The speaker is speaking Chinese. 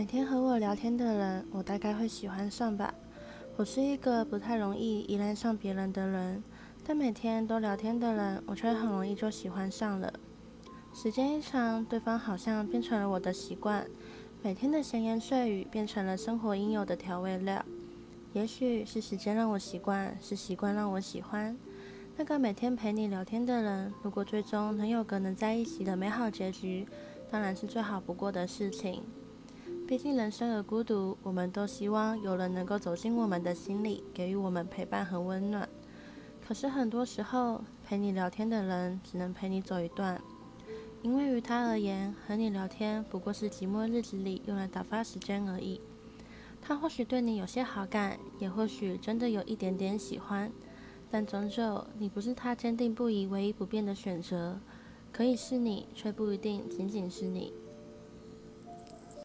每天和我聊天的人，我大概会喜欢上吧。我是一个不太容易依赖上别人的人，但每天都聊天的人，我却很容易就喜欢上了。时间一长，对方好像变成了我的习惯，每天的闲言碎语变成了生活应有的调味料。也许是时间让我习惯，是习惯让我喜欢。那个每天陪你聊天的人，如果最终能有个能在一起的美好结局，当然是最好不过的事情。毕竟人生而孤独，我们都希望有人能够走进我们的心里，给予我们陪伴和温暖。可是很多时候，陪你聊天的人只能陪你走一段，因为于他而言，和你聊天不过是寂寞日子里用来打发时间而已。他或许对你有些好感，也或许真的有一点点喜欢，但终究你不是他坚定不移、唯一不变的选择。可以是你，却不一定仅仅是你。